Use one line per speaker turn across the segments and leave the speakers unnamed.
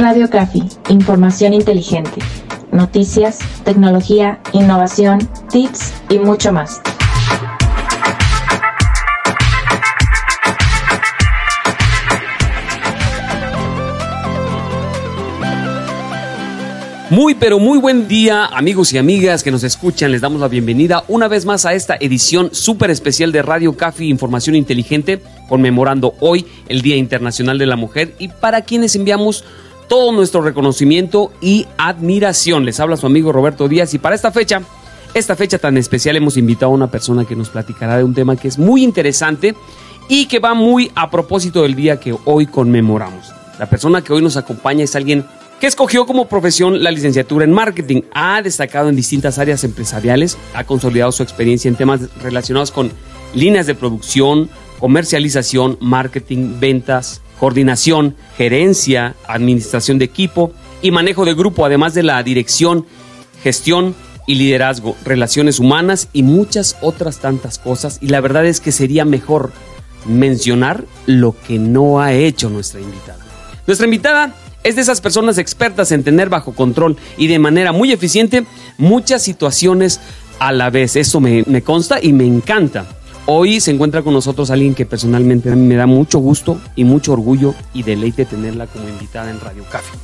Radio Café, información inteligente. Noticias, tecnología, innovación, tips y mucho más.
Muy pero muy buen día amigos y amigas que nos escuchan, les damos la bienvenida una vez más a esta edición súper especial de Radio Café Información Inteligente, conmemorando hoy el Día Internacional de la Mujer y para quienes enviamos todo nuestro reconocimiento y admiración. Les habla su amigo Roberto Díaz y para esta fecha, esta fecha tan especial hemos invitado a una persona que nos platicará de un tema que es muy interesante y que va muy a propósito del día que hoy conmemoramos. La persona que hoy nos acompaña es alguien que escogió como profesión la licenciatura en marketing. Ha destacado en distintas áreas empresariales, ha consolidado su experiencia en temas relacionados con líneas de producción, comercialización, marketing, ventas, coordinación, gerencia, administración de equipo y manejo de grupo, además de la dirección, gestión y liderazgo, relaciones humanas y muchas otras tantas cosas. Y la verdad es que sería mejor mencionar lo que no ha hecho nuestra invitada. Nuestra invitada es de esas personas expertas en tener bajo control y de manera muy eficiente muchas situaciones a la vez. Eso me, consta y me encanta. Hoy se encuentra con nosotros alguien que personalmente me da mucho gusto y mucho orgullo y deleite tenerla como invitada en Radio Café.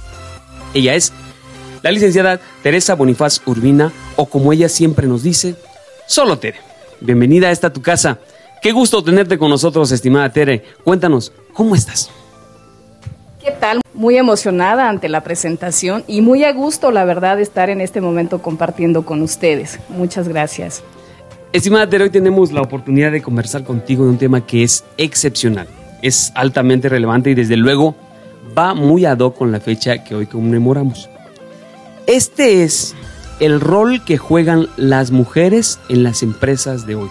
Ella es la licenciada Teresa Bonifaz Urbina, o como ella siempre nos dice, solo Tere. Bienvenida a esta tu casa. Qué gusto tenerte con nosotros, estimada Tere. Cuéntanos, ¿cómo estás?
¿Qué tal? Muy emocionada ante la presentación y muy a gusto, la verdad, de estar en este momento compartiendo con ustedes. Muchas gracias.
Estimada Tere, hoy tenemos la oportunidad de conversar contigo de un tema que es excepcional, es altamente relevante y desde luego va muy ad hoc con la fecha que hoy conmemoramos. Este es el rol que juegan las mujeres en las empresas de hoy.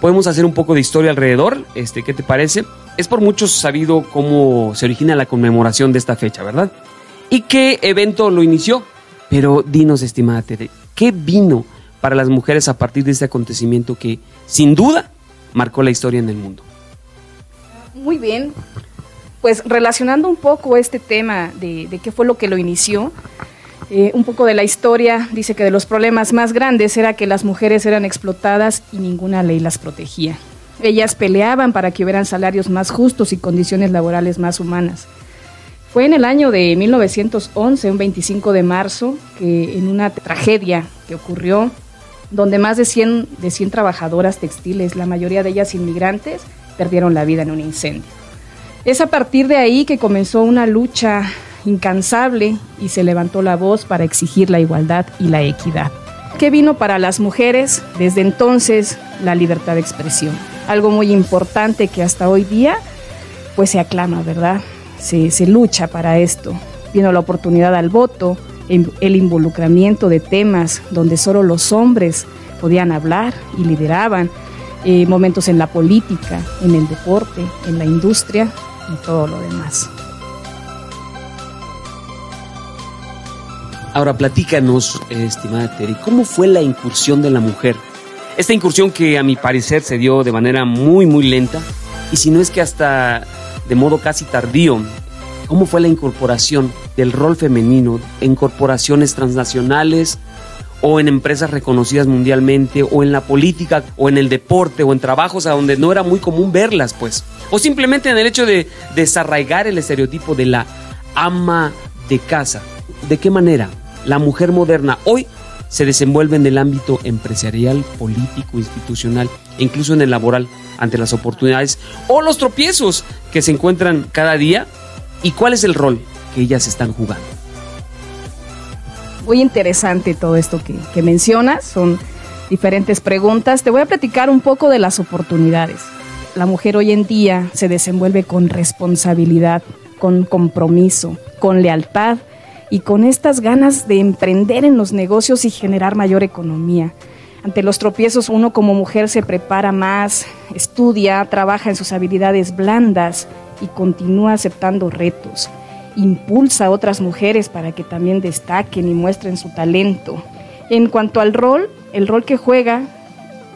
Podemos hacer un poco de historia alrededor, este, ¿qué te parece? Es por muchos sabido cómo se origina la conmemoración de esta fecha, ¿verdad? ¿Y qué evento lo inició? Pero dinos, estimada Tere, ¿qué vino para las mujeres a partir de este acontecimiento que, sin duda, marcó la historia en el mundo?
Muy bien. Pues relacionando un poco este tema de, de qué fue lo que lo inició, eh, un poco de la historia dice que de los problemas más grandes era que las mujeres eran explotadas y ninguna ley las protegía. Ellas peleaban para que hubieran salarios más justos y condiciones laborales más humanas. Fue en el año de 1911, un 25 de marzo, que en una tragedia que ocurrió, donde más de 100, de 100 trabajadoras textiles, la mayoría de ellas inmigrantes, perdieron la vida en un incendio. Es a partir de ahí que comenzó una lucha incansable y se levantó la voz para exigir la igualdad y la equidad. ¿Qué vino para las mujeres? Desde entonces, la libertad de expresión algo muy importante que hasta hoy día pues se aclama, ¿verdad? Se, se lucha para esto. Vino la oportunidad al voto, el involucramiento de temas donde solo los hombres podían hablar y lideraban, eh, momentos en la política, en el deporte, en la industria y todo lo demás.
Ahora platícanos, estimada Terry, ¿cómo fue la incursión de la mujer esta incursión que a mi parecer se dio de manera muy, muy lenta, y si no es que hasta de modo casi tardío, ¿cómo fue la incorporación del rol femenino en corporaciones transnacionales o en empresas reconocidas mundialmente o en la política o en el deporte o en trabajos a donde no era muy común verlas, pues? O simplemente en el hecho de desarraigar el estereotipo de la ama de casa. ¿De qué manera la mujer moderna hoy se desenvuelve en el ámbito empresarial, político, institucional incluso en el laboral ante las oportunidades o los tropiezos que se encuentran cada día y cuál es el rol que ellas están jugando.
Muy interesante todo esto que, que mencionas, son diferentes preguntas. Te voy a platicar un poco de las oportunidades. La mujer hoy en día se desenvuelve con responsabilidad, con compromiso, con lealtad y con estas ganas de emprender en los negocios y generar mayor economía. Ante los tropiezos uno como mujer se prepara más, estudia, trabaja en sus habilidades blandas y continúa aceptando retos. Impulsa a otras mujeres para que también destaquen y muestren su talento. En cuanto al rol, el rol que juega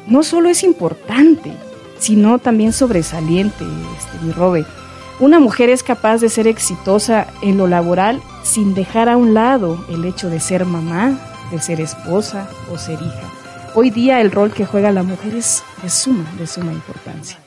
no solo es importante, sino también sobresaliente, este, mi Robe. Una mujer es capaz de ser exitosa en lo laboral sin dejar a un lado el hecho de ser mamá, de ser esposa o ser hija. Hoy día el rol que juega la mujer es de suma, de suma importancia.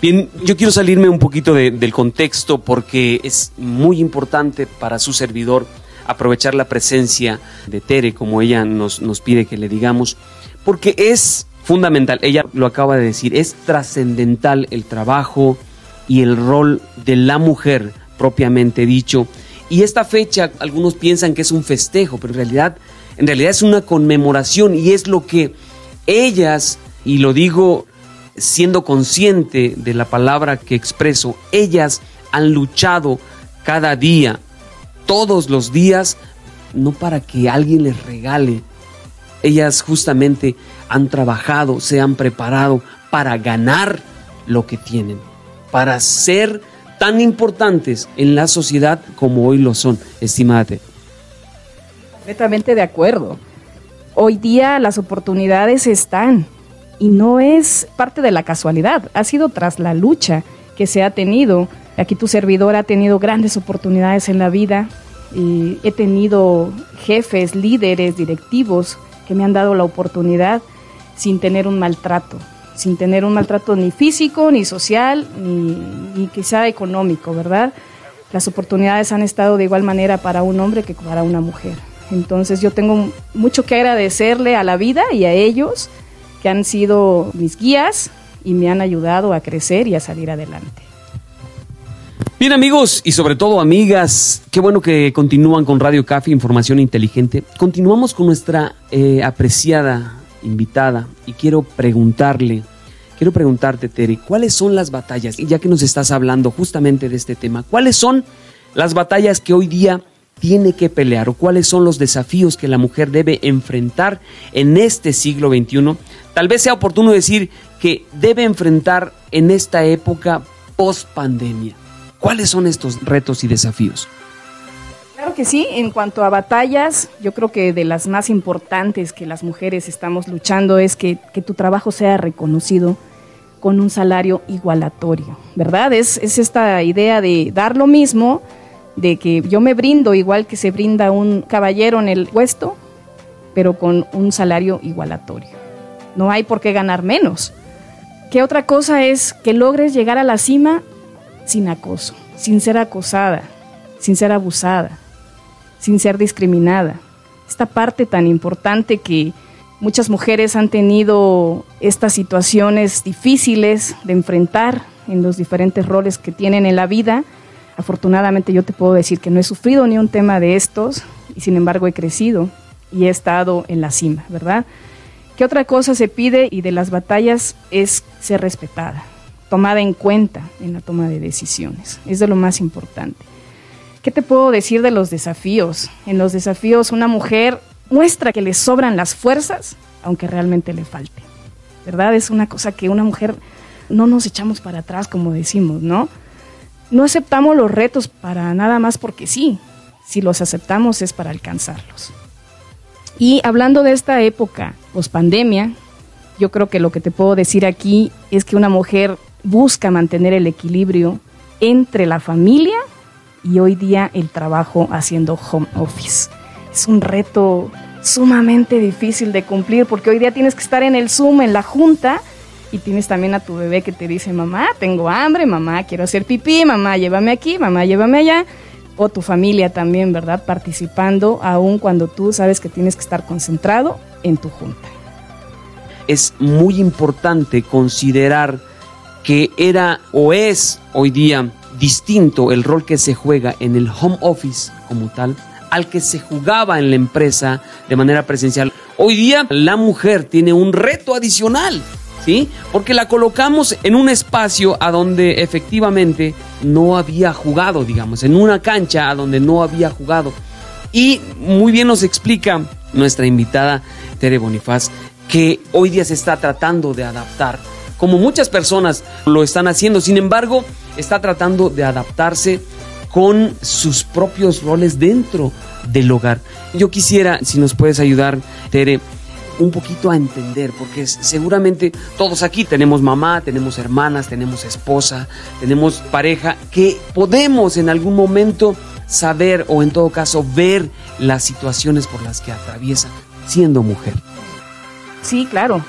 Bien, yo quiero salirme un poquito del contexto porque es muy importante para su servidor aprovechar la presencia de Tere, como ella nos, nos pide que le digamos, porque es fundamental, ella lo acaba de decir, es trascendental el trabajo y el rol de la mujer propiamente dicho. Y esta fecha, algunos piensan que es un festejo, pero en realidad, en realidad es una conmemoración y es lo que ellas, y lo digo siendo consciente de la palabra que expreso, ellas han luchado cada día todos los días, no para que alguien les regale. Ellas justamente han trabajado, se han preparado para ganar lo que tienen, para ser tan importantes en la sociedad como hoy lo son, estimate.
Completamente de acuerdo. Hoy día las oportunidades están y no es parte de la casualidad, ha sido tras la lucha que se ha tenido Aquí tu servidor ha tenido grandes oportunidades en la vida. Y he tenido jefes, líderes, directivos que me han dado la oportunidad sin tener un maltrato, sin tener un maltrato ni físico, ni social, ni, ni quizá económico, ¿verdad? Las oportunidades han estado de igual manera para un hombre que para una mujer. Entonces yo tengo mucho que agradecerle a la vida y a ellos que han sido mis guías y me han ayudado a crecer y a salir adelante.
Bien amigos y sobre todo amigas, qué bueno que continúan con Radio Café Información Inteligente. Continuamos con nuestra eh, apreciada invitada y quiero preguntarle, quiero preguntarte Tere, ¿cuáles son las batallas? Y ya que nos estás hablando justamente de este tema, ¿cuáles son las batallas que hoy día tiene que pelear o cuáles son los desafíos que la mujer debe enfrentar en este siglo XXI? Tal vez sea oportuno decir que debe enfrentar en esta época post pandemia. ¿Cuáles son estos retos y desafíos?
Claro que sí, en cuanto a batallas, yo creo que de las más importantes que las mujeres estamos luchando es que, tu trabajo sea reconocido con un salario igualatorio, ¿verdad? Es, es esta idea de dar lo mismo, de que yo me brindo igual que se brinda un caballero en el puesto, pero con un salario igualatorio. No hay por qué ganar menos. ¿Qué otra cosa es que logres llegar a la cima sin acoso, sin ser acosada, sin ser abusada, sin ser discriminada. Esta parte tan importante que muchas mujeres han tenido estas situaciones difíciles de enfrentar en los diferentes roles que tienen en la vida. Afortunadamente yo te puedo decir que no he sufrido ni un tema de estos y sin embargo he crecido y he estado en la cima, ¿verdad? ¿Qué otra cosa se pide y de las batallas es ser respetada? tomada en cuenta en la toma de decisiones. Es de lo más importante. ¿Qué te puedo decir de los desafíos? En los desafíos una mujer muestra que le sobran las fuerzas, aunque realmente le falte. ¿Verdad? Es una cosa que una mujer no nos echamos para atrás, como decimos, ¿no? No aceptamos los retos para nada más porque sí. Si los aceptamos es para alcanzarlos. Y hablando de esta época, post pandemia, yo creo que lo que te puedo decir aquí es que una mujer busca mantener el equilibrio entre la familia y hoy día el trabajo haciendo home office. Es un reto sumamente difícil de cumplir porque hoy día tienes que estar en el Zoom, en la junta, y tienes también a tu bebé que te dice, mamá, tengo hambre, mamá, quiero hacer pipí, mamá, llévame aquí, mamá, llévame allá. O tu familia también, ¿verdad? Participando, aun cuando tú sabes que tienes que estar concentrado en tu junta.
Es muy importante considerar que era o es hoy día distinto el rol que se juega en el home office como tal al que se jugaba en la empresa de manera presencial. Hoy día la mujer tiene un reto adicional, Porque la colocamos en un espacio a donde efectivamente no había jugado, digamos, en una cancha a donde no había jugado. Y muy bien nos explica nuestra invitada Tere Bonifaz que hoy día se está tratando de adaptar como muchas personas lo están haciendo. Sin embargo, está tratando de adaptarse con sus propios roles dentro del hogar. Yo quisiera, si nos puedes ayudar, Tere, un poquito a entender, porque seguramente todos aquí tenemos mamá, tenemos hermanas, tenemos esposa, tenemos pareja, que podemos en algún momento saber o en todo caso ver las situaciones por las que atraviesa siendo mujer.
Sí, claro.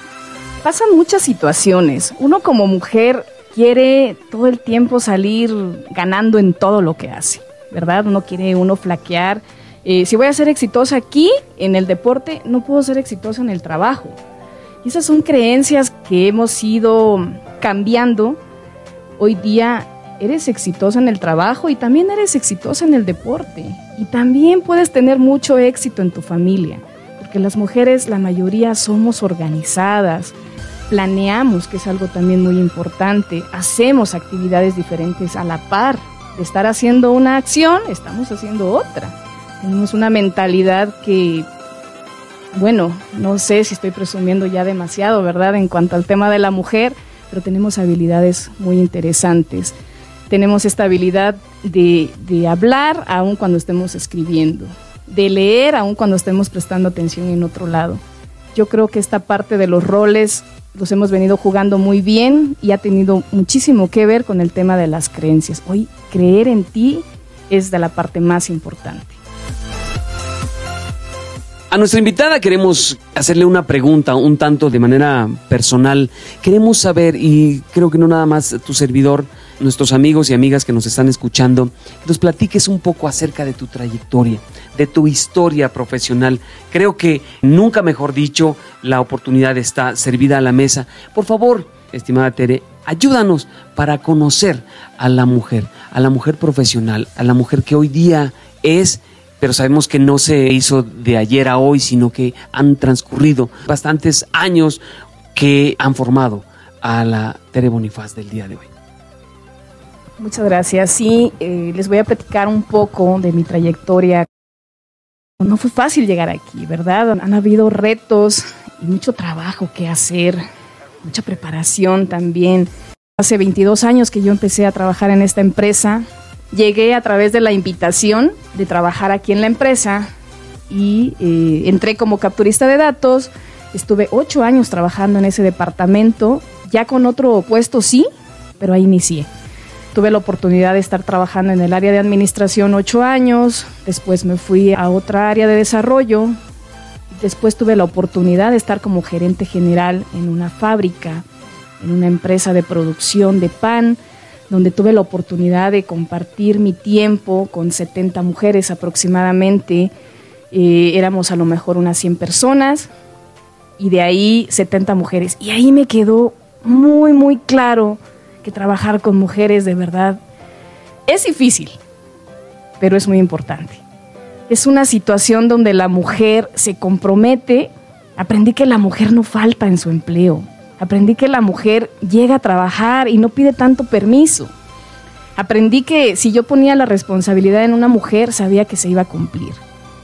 Pasan muchas situaciones. Uno como mujer quiere todo el tiempo salir ganando en todo lo que hace, ¿verdad? Uno quiere uno flaquear. Eh, si voy a ser exitosa aquí, en el deporte, no puedo ser exitosa en el trabajo. Y esas son creencias que hemos ido cambiando. Hoy día eres exitosa en el trabajo y también eres exitosa en el deporte. Y también puedes tener mucho éxito en tu familia, porque las mujeres, la mayoría, somos organizadas, planeamos, que es algo también muy importante, hacemos actividades diferentes a la par. De estar haciendo una acción, estamos haciendo otra. Tenemos una mentalidad que, bueno, no sé si estoy presumiendo ya demasiado, ¿verdad? En cuanto al tema de la mujer, pero tenemos habilidades muy interesantes. Tenemos esta habilidad de, hablar aun cuando estemos escribiendo, de leer aun cuando estemos prestando atención en otro lado. Yo creo que esta parte de los roles los hemos venido jugando muy bien y ha tenido muchísimo que ver con el tema de las creencias. Hoy creer en ti es de la parte más importante.
A nuestra invitada queremos hacerle una pregunta un tanto de manera personal. Queremos saber, y creo que no nada más tu servidor, nuestros amigos y amigas que nos están escuchando, que nos platiques un poco acerca de tu trayectoria, de tu historia profesional. Creo que nunca mejor dicho, la oportunidad está servida a la mesa. Por favor, estimada Tere, ayúdanos para conocer a la mujer, a la mujer profesional, a la mujer que hoy día es pero sabemos que no se hizo de ayer a hoy, sino que han transcurrido bastantes años que han formado a la Tere Bonifaz del día de hoy.
Muchas gracias. Sí, eh, les voy a platicar un poco de mi trayectoria. No fue fácil llegar aquí, ¿verdad? Han habido retos y mucho trabajo que hacer, mucha preparación también. Hace 22 años que yo empecé a trabajar en esta empresa Llegué a través de la invitación de trabajar aquí en la empresa y eh, entré como capturista de datos. Estuve ocho años trabajando en ese departamento, ya con otro puesto sí, pero ahí inicié. Tuve la oportunidad de estar trabajando en el área de administración ocho años, después me fui a otra área de desarrollo, después tuve la oportunidad de estar como gerente general en una fábrica, en una empresa de producción de pan, donde tuve la oportunidad de compartir mi tiempo con 70 mujeres aproximadamente. Eh, éramos a lo mejor unas 100 personas y de ahí 70 mujeres. Y ahí me quedó muy, muy claro que trabajar con mujeres de verdad es difícil, pero es muy importante. Es una situación donde la mujer se compromete. Aprendí que la mujer no falta en su empleo Aprendí que la mujer llega a trabajar y no pide tanto permiso. Aprendí que si yo ponía la responsabilidad en una mujer, sabía que se iba a cumplir.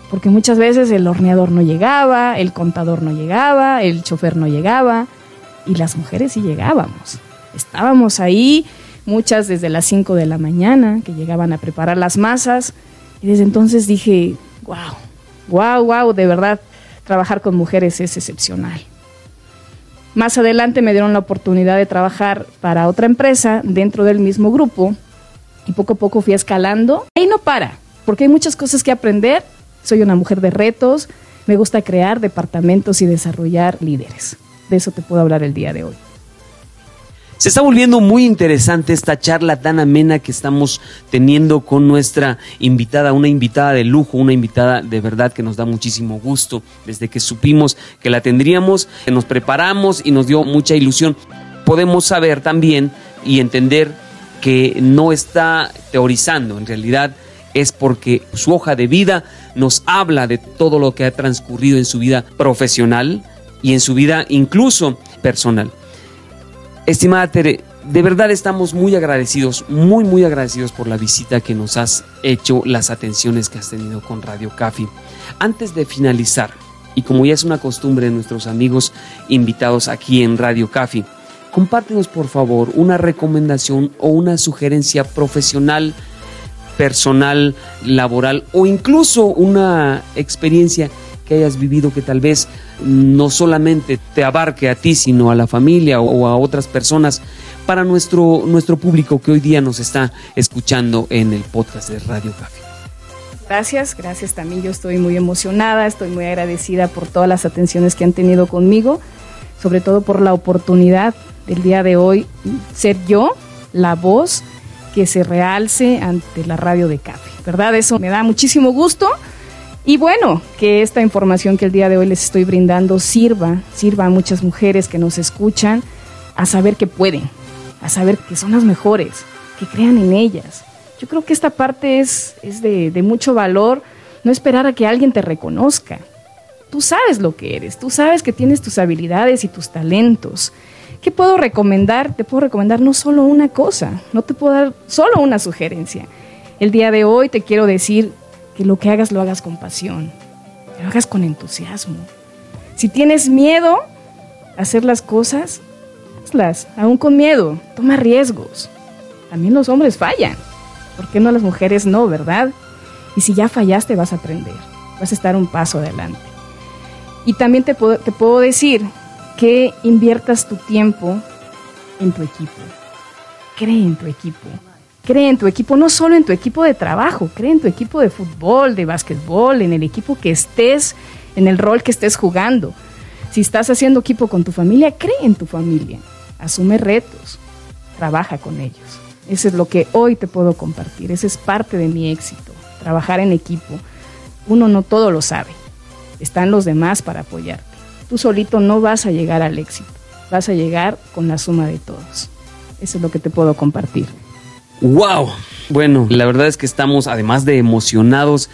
Porque muchas veces el horneador no llegaba, el contador no llegaba, el chofer no llegaba, y las mujeres sí llegábamos. Estábamos ahí, muchas desde las 5 de la mañana, que llegaban a preparar las masas, y desde entonces dije, wow, wow, wow, de verdad, trabajar con mujeres es excepcional. Más adelante me dieron la oportunidad de trabajar para otra empresa dentro del mismo grupo y poco a poco fui escalando. Ahí no para, porque hay muchas cosas que aprender. Soy una mujer de retos, me gusta crear departamentos y desarrollar líderes. De eso te puedo hablar el día de hoy.
Se está volviendo muy interesante esta charla tan amena que estamos teniendo con nuestra invitada, una invitada de lujo, una invitada de verdad que nos da muchísimo gusto. Desde que supimos que la tendríamos, nos preparamos y nos dio mucha ilusión. Podemos saber también y entender que no está teorizando, en realidad es porque su hoja de vida nos habla de todo lo que ha transcurrido en su vida profesional y en su vida incluso personal. Estimada Tere, de verdad estamos muy agradecidos, muy, muy agradecidos por la visita que nos has hecho, las atenciones que has tenido con Radio Café. Antes de finalizar, y como ya es una costumbre de nuestros amigos invitados aquí en Radio Café, compártenos por favor una recomendación o una sugerencia profesional, personal, laboral o incluso una experiencia que hayas vivido que tal vez no solamente te abarque a ti, sino a la familia o a otras personas para nuestro, nuestro público que hoy día nos está escuchando en el podcast de Radio Café.
Gracias, gracias también. Yo estoy muy emocionada, estoy muy agradecida por todas las atenciones que han tenido conmigo, sobre todo por la oportunidad del día de hoy ser yo la voz que se realce ante la radio de Café. ¿Verdad? Eso me da muchísimo gusto. Y bueno, que esta información que el día de hoy les estoy brindando sirva, sirva a muchas mujeres que nos escuchan a saber que pueden, a saber que son las mejores, que crean en ellas. Yo creo que esta parte es, es de, de mucho valor, no esperar a que alguien te reconozca. Tú sabes lo que eres, tú sabes que tienes tus habilidades y tus talentos. ¿Qué puedo recomendar? Te puedo recomendar no solo una cosa, no te puedo dar solo una sugerencia. El día de hoy te quiero decir que lo que hagas lo hagas con pasión, que lo hagas con entusiasmo. Si tienes miedo a hacer las cosas, hazlas, aún con miedo, toma riesgos. También los hombres fallan. ¿Por qué no las mujeres no, verdad? Y si ya fallaste vas a aprender, vas a estar un paso adelante. Y también te puedo, te puedo decir que inviertas tu tiempo en tu equipo. Cree en tu equipo. Cree en tu equipo, no solo en tu equipo de trabajo, cree en tu equipo de fútbol, de básquetbol, en el equipo que estés, en el rol que estés jugando. Si estás haciendo equipo con tu familia, cree en tu familia. Asume retos. Trabaja con ellos. Eso es lo que hoy te puedo compartir. Ese es parte de mi éxito. Trabajar en equipo. Uno no todo lo sabe. Están los demás para apoyarte. Tú solito no vas a llegar al éxito. Vas a llegar con la suma de todos. Eso es lo que te puedo compartir.
¡Wow! Bueno, la verdad es que estamos, además de emocionados,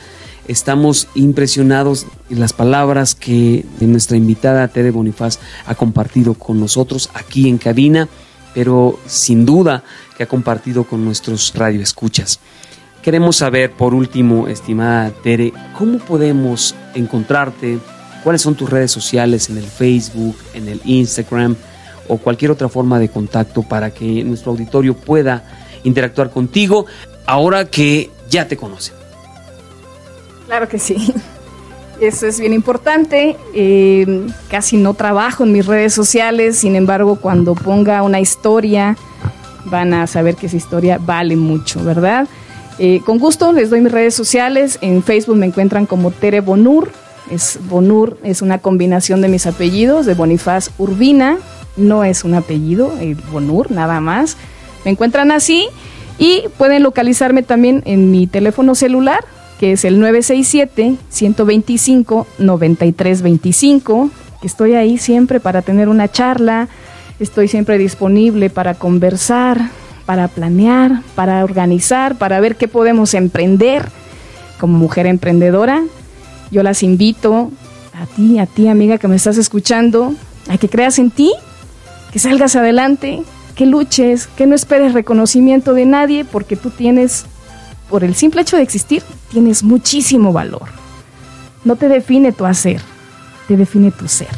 estamos impresionados en las palabras que nuestra invitada Tere Bonifaz ha compartido con nosotros aquí en cabina, pero sin duda que ha compartido con nuestros radioescuchas. Queremos saber, por último, estimada Tere, ¿cómo podemos encontrarte? ¿Cuáles son tus redes sociales en el Facebook, en el Instagram o cualquier otra forma de contacto para que nuestro auditorio pueda interactuar contigo ahora que ya te conocen?
Claro que sí. Eso es bien importante. Eh, casi no trabajo en mis redes sociales, sin embargo, cuando ponga una historia, van a saber que esa historia vale mucho, ¿verdad? Eh, con gusto les doy mis redes sociales. En Facebook me encuentran como Tere Bonur. Es Bonur es una combinación de mis apellidos, de Bonifaz Urbina. No es un apellido, el Bonur, nada más. Me encuentran así y pueden localizarme también en mi teléfono celular, que es el 967-125-9325, que estoy ahí siempre para tener una charla, estoy siempre disponible para conversar, para planear, para organizar, para ver qué podemos emprender como mujer emprendedora. Yo las invito a ti, a ti amiga que me estás escuchando, a que creas en ti, que salgas adelante, que luches, que no esperes reconocimiento de nadie porque tú tienes, por el simple hecho de existir, tienes muchísimo valor. No te define tu hacer, te define tu ser.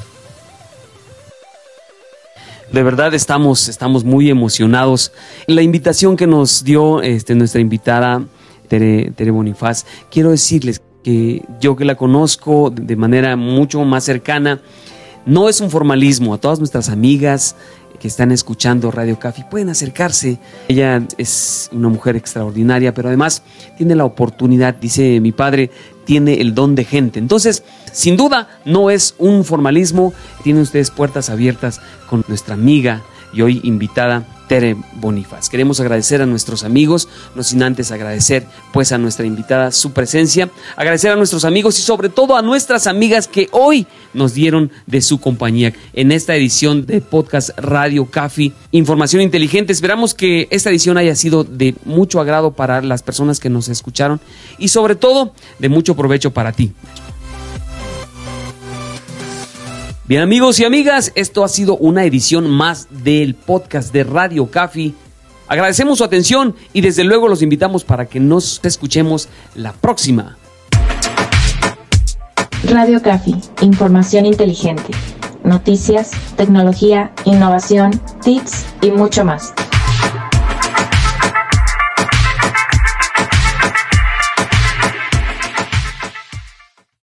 De verdad estamos, estamos muy emocionados. La invitación que nos dio este, nuestra invitada Tere, Tere Bonifaz, quiero decirles que yo que la conozco de manera mucho más cercana, no es un formalismo. A todas nuestras amigas, que están escuchando Radio Café pueden acercarse. Ella es una mujer extraordinaria, pero además tiene la oportunidad, dice mi padre, tiene el don de gente. Entonces, sin duda, no es un formalismo. Tienen ustedes puertas abiertas con nuestra amiga y hoy invitada Tere Bonifaz. Queremos agradecer a nuestros amigos, no sin antes agradecer pues a nuestra invitada su presencia, agradecer a nuestros amigos y sobre todo a nuestras amigas que hoy nos dieron de su compañía en esta edición de podcast Radio Café Información Inteligente. Esperamos que esta edición haya sido de mucho agrado para las personas que nos escucharon y sobre todo de mucho provecho para ti. Bien amigos y amigas, esto ha sido una edición más del podcast de Radio Café. Agradecemos su atención y desde luego los invitamos para que nos escuchemos la próxima.
Radio Café, información inteligente, noticias, tecnología, innovación, tips y mucho más.